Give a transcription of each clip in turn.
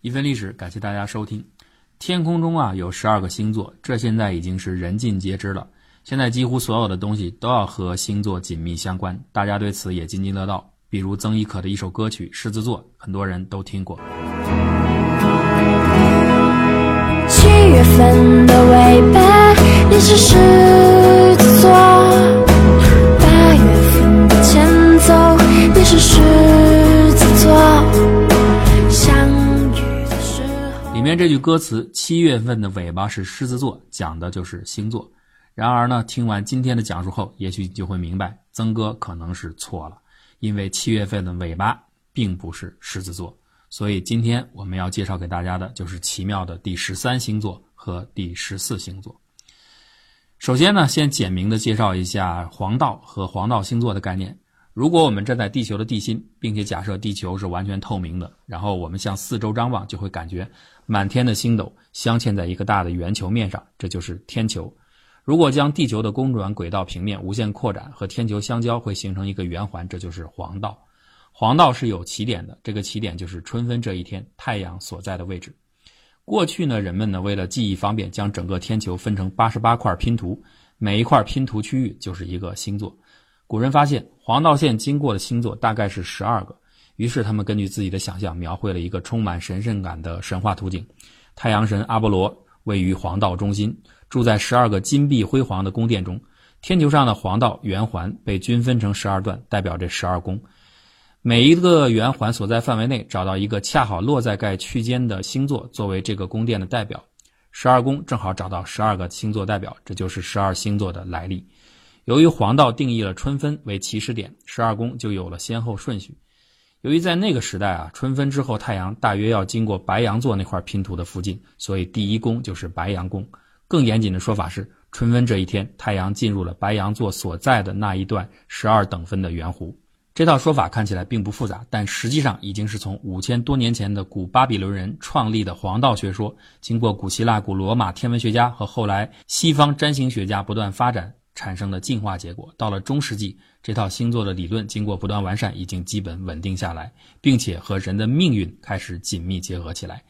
一分历史，感谢大家收听。天空中啊有十二个星座，这现在已经是人尽皆知了。现在几乎所有的东西都要和星座紧密相关，大家对此也津津乐道。比如曾轶可的一首歌曲《狮子座》，很多人都听过。七月份的尾巴，你是狮面这句歌词“七月份的尾巴是狮子座”，讲的就是星座。然而呢，听完今天的讲述后，也许你就会明白，曾哥可能是错了。因为七月份的尾巴并不是狮子座，所以今天我们要介绍给大家的就是奇妙的第十三星座和第十四星座。首先呢，先简明的介绍一下黄道和黄道星座的概念。如果我们站在地球的地心，并且假设地球是完全透明的，然后我们向四周张望，就会感觉满天的星斗镶嵌在一个大的圆球面上，这就是天球。如果将地球的公转轨道平面无限扩展，和天球相交，会形成一个圆环，这就是黄道。黄道是有起点的，这个起点就是春分这一天太阳所在的位置。过去呢，人们呢为了记忆方便，将整个天球分成八十八块拼图，每一块拼图区域就是一个星座。古人发现黄道线经过的星座大概是十二个，于是他们根据自己的想象，描绘了一个充满神圣感的神话图景。太阳神阿波罗位于黄道中心。住在十二个金碧辉煌的宫殿中，天球上的黄道圆环被均分成十二段，代表这十二宫。每一个圆环所在范围内，找到一个恰好落在该区间的星座作为这个宫殿的代表。十二宫正好找到十二个星座代表，这就是十二星座的来历。由于黄道定义了春分为起始点，十二宫就有了先后顺序。由于在那个时代啊，春分之后太阳大约要经过白羊座那块拼图的附近，所以第一宫就是白羊宫。更严谨的说法是，春分这一天，太阳进入了白羊座所在的那一段十二等分的圆弧。这套说法看起来并不复杂，但实际上已经是从五千多年前的古巴比伦人创立的黄道学说，经过古希腊、古罗马天文学家和后来西方占星学家不断发展产生的进化结果。到了中世纪，这套星座的理论经过不断完善，已经基本稳定下来，并且和人的命运开始紧密结合起来。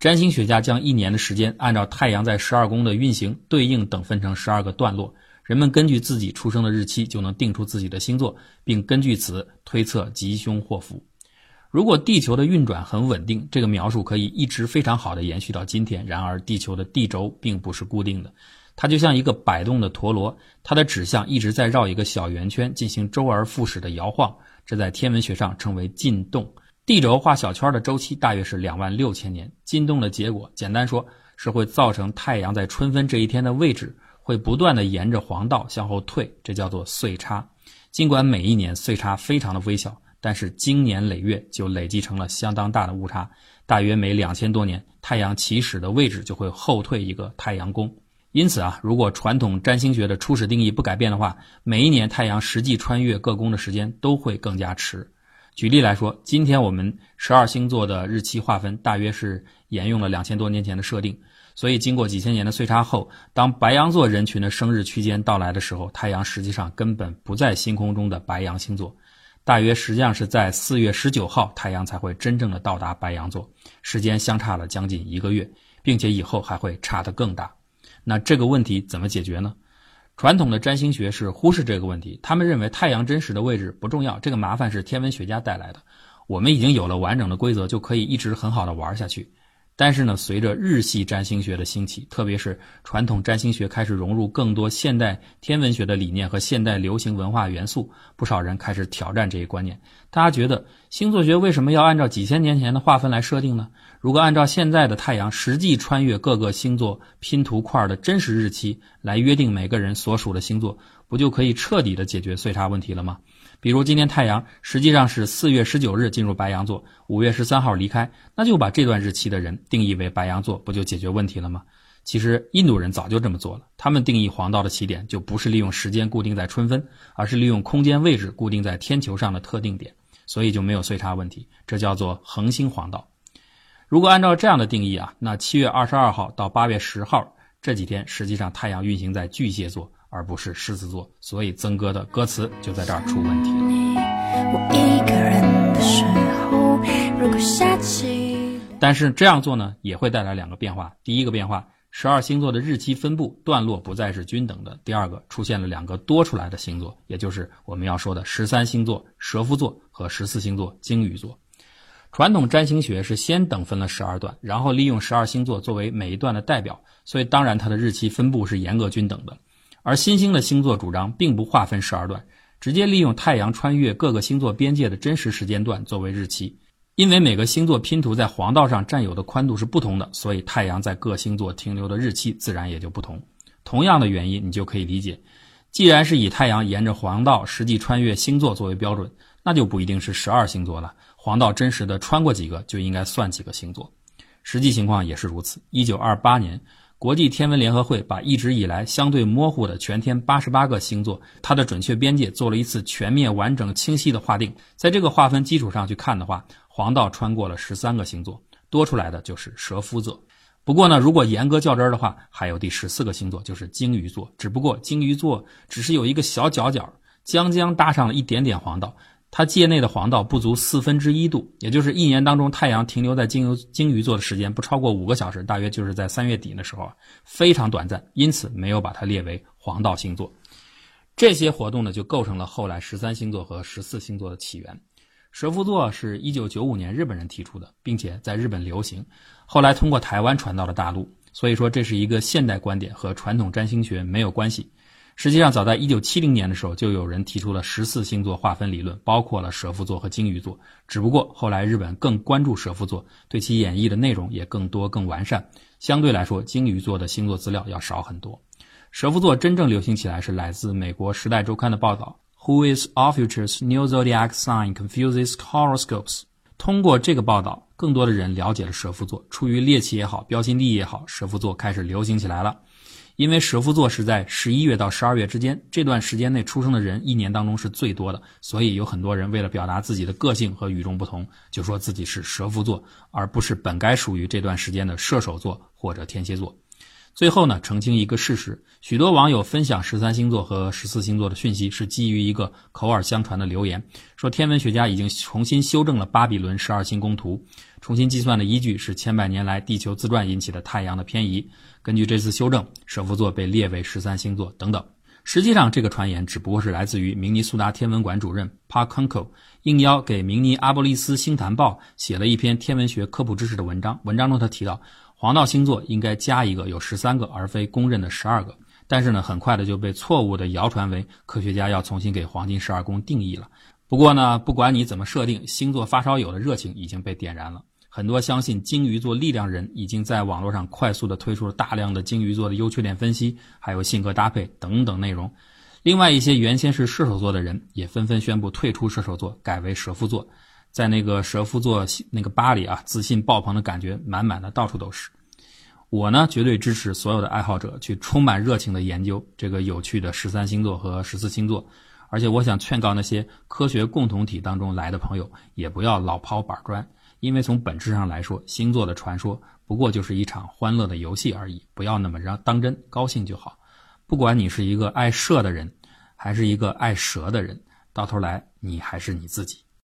占星学家将一年的时间按照太阳在十二宫的运行对应等分成十二个段落，人们根据自己出生的日期就能定出自己的星座，并根据此推测吉凶祸福。如果地球的运转很稳定，这个描述可以一直非常好的延续到今天。然而，地球的地轴并不是固定的，它就像一个摆动的陀螺，它的指向一直在绕一个小圆圈进行周而复始的摇晃，这在天文学上称为进动。地轴画小圈的周期大约是两万六千年。进动的结果，简单说是会造成太阳在春分这一天的位置会不断的沿着黄道向后退，这叫做岁差。尽管每一年岁差非常的微小，但是经年累月就累积成了相当大的误差。大约每两千多年，太阳起始的位置就会后退一个太阳宫。因此啊，如果传统占星学的初始定义不改变的话，每一年太阳实际穿越各宫的时间都会更加迟。举例来说，今天我们十二星座的日期划分大约是沿用了两千多年前的设定，所以经过几千年的岁差后，当白羊座人群的生日区间到来的时候，太阳实际上根本不在星空中的白羊星座，大约实际上是在四月十九号，太阳才会真正的到达白羊座，时间相差了将近一个月，并且以后还会差得更大。那这个问题怎么解决呢？传统的占星学是忽视这个问题，他们认为太阳真实的位置不重要，这个麻烦是天文学家带来的。我们已经有了完整的规则，就可以一直很好的玩下去。但是呢，随着日系占星学的兴起，特别是传统占星学开始融入更多现代天文学的理念和现代流行文化元素，不少人开始挑战这一观念。大家觉得星座学为什么要按照几千年前的划分来设定呢？如果按照现在的太阳实际穿越各个星座拼图块的真实日期来约定每个人所属的星座，不就可以彻底的解决岁差问题了吗？比如今天太阳实际上是四月十九日进入白羊座，五月十三号离开，那就把这段日期的人定义为白羊座，不就解决问题了吗？其实印度人早就这么做了，他们定义黄道的起点就不是利用时间固定在春分，而是利用空间位置固定在天球上的特定点，所以就没有岁差问题，这叫做恒星黄道。如果按照这样的定义啊，那七月二十二号到八月十号这几天，实际上太阳运行在巨蟹座。而不是狮子座，所以曾哥的歌词就在这儿出问题了。但是这样做呢，也会带来两个变化。第一个变化，十二星座的日期分布段落不再是均等的；第二个，出现了两个多出来的星座，也就是我们要说的十三星座蛇夫座和十四星座鲸鱼座。传统占星学是先等分了十二段，然后利用十二星座作为每一段的代表，所以当然它的日期分布是严格均等的。而新兴的星座主张并不划分十二段，直接利用太阳穿越各个星座边界的真实时间段作为日期。因为每个星座拼图在黄道上占有的宽度是不同的，所以太阳在各星座停留的日期自然也就不同。同样的原因，你就可以理解，既然是以太阳沿着黄道实际穿越星座作为标准，那就不一定是十二星座了。黄道真实的穿过几个，就应该算几个星座。实际情况也是如此。一九二八年，国际天文联合会把一直以来相对模糊的全天八十八个星座，它的准确边界做了一次全面、完整、清晰的划定。在这个划分基础上去看的话，黄道穿过了十三个星座，多出来的就是蛇夫座。不过呢，如果严格较真儿的话，还有第十四个星座，就是鲸鱼座。只不过鲸鱼座只是有一个小角角，将将搭上了一点点黄道，它界内的黄道不足四分之一度，也就是一年当中太阳停留在鲸鱼鲸鱼座的时间不超过五个小时，大约就是在三月底的时候啊，非常短暂，因此没有把它列为黄道星座。这些活动呢，就构成了后来十三星座和十四星座的起源。蛇夫座是一九九五年日本人提出的，并且在日本流行，后来通过台湾传到了大陆。所以说，这是一个现代观点，和传统占星学没有关系。实际上，早在一九七零年的时候，就有人提出了十四星座划分理论，包括了蛇夫座和鲸鱼座。只不过后来日本更关注蛇夫座，对其演绎的内容也更多、更完善。相对来说，鲸鱼座的星座资料要少很多。蛇夫座真正流行起来是来自美国《时代周刊》的报道。Who is our future's new zodiac sign confuses horoscopes？通过这个报道，更多的人了解了蛇夫座。出于猎奇也好，标新立异也好，蛇夫座开始流行起来了。因为蛇夫座是在十一月到十二月之间这段时间内出生的人，一年当中是最多的，所以有很多人为了表达自己的个性和与众不同，就说自己是蛇夫座，而不是本该属于这段时间的射手座或者天蝎座。最后呢，澄清一个事实：许多网友分享十三星座和十四星座的讯息，是基于一个口耳相传的流言，说天文学家已经重新修正了巴比伦十二星宫图，重新计算的依据是千百年来地球自转引起的太阳的偏移。根据这次修正，蛇夫座被列为十三星座等等。实际上，这个传言只不过是来自于明尼苏达天文馆主任 Park Kunkel 应邀给明尼阿波利斯星坛报写了一篇天文学科普知识的文章。文章中他提到。黄道星座应该加一个，有十三个，而非公认的十二个。但是呢，很快的就被错误的谣传为科学家要重新给黄金十二宫定义了。不过呢，不管你怎么设定，星座发烧友的热情已经被点燃了。很多相信鲸鱼座力量人已经在网络上快速的推出了大量的鲸鱼座的优缺点分析，还有性格搭配等等内容。另外一些原先是射手座的人也纷纷宣布退出射手座，改为蛇夫座。在那个蛇夫座那个吧里啊，自信爆棚的感觉满满的，到处都是。我呢，绝对支持所有的爱好者去充满热情的研究这个有趣的十三星座和十四星座。而且，我想劝告那些科学共同体当中来的朋友，也不要老抛板砖，因为从本质上来说，星座的传说不过就是一场欢乐的游戏而已，不要那么让当真，高兴就好。不管你是一个爱射的人，还是一个爱蛇的人，到头来你还是你自己。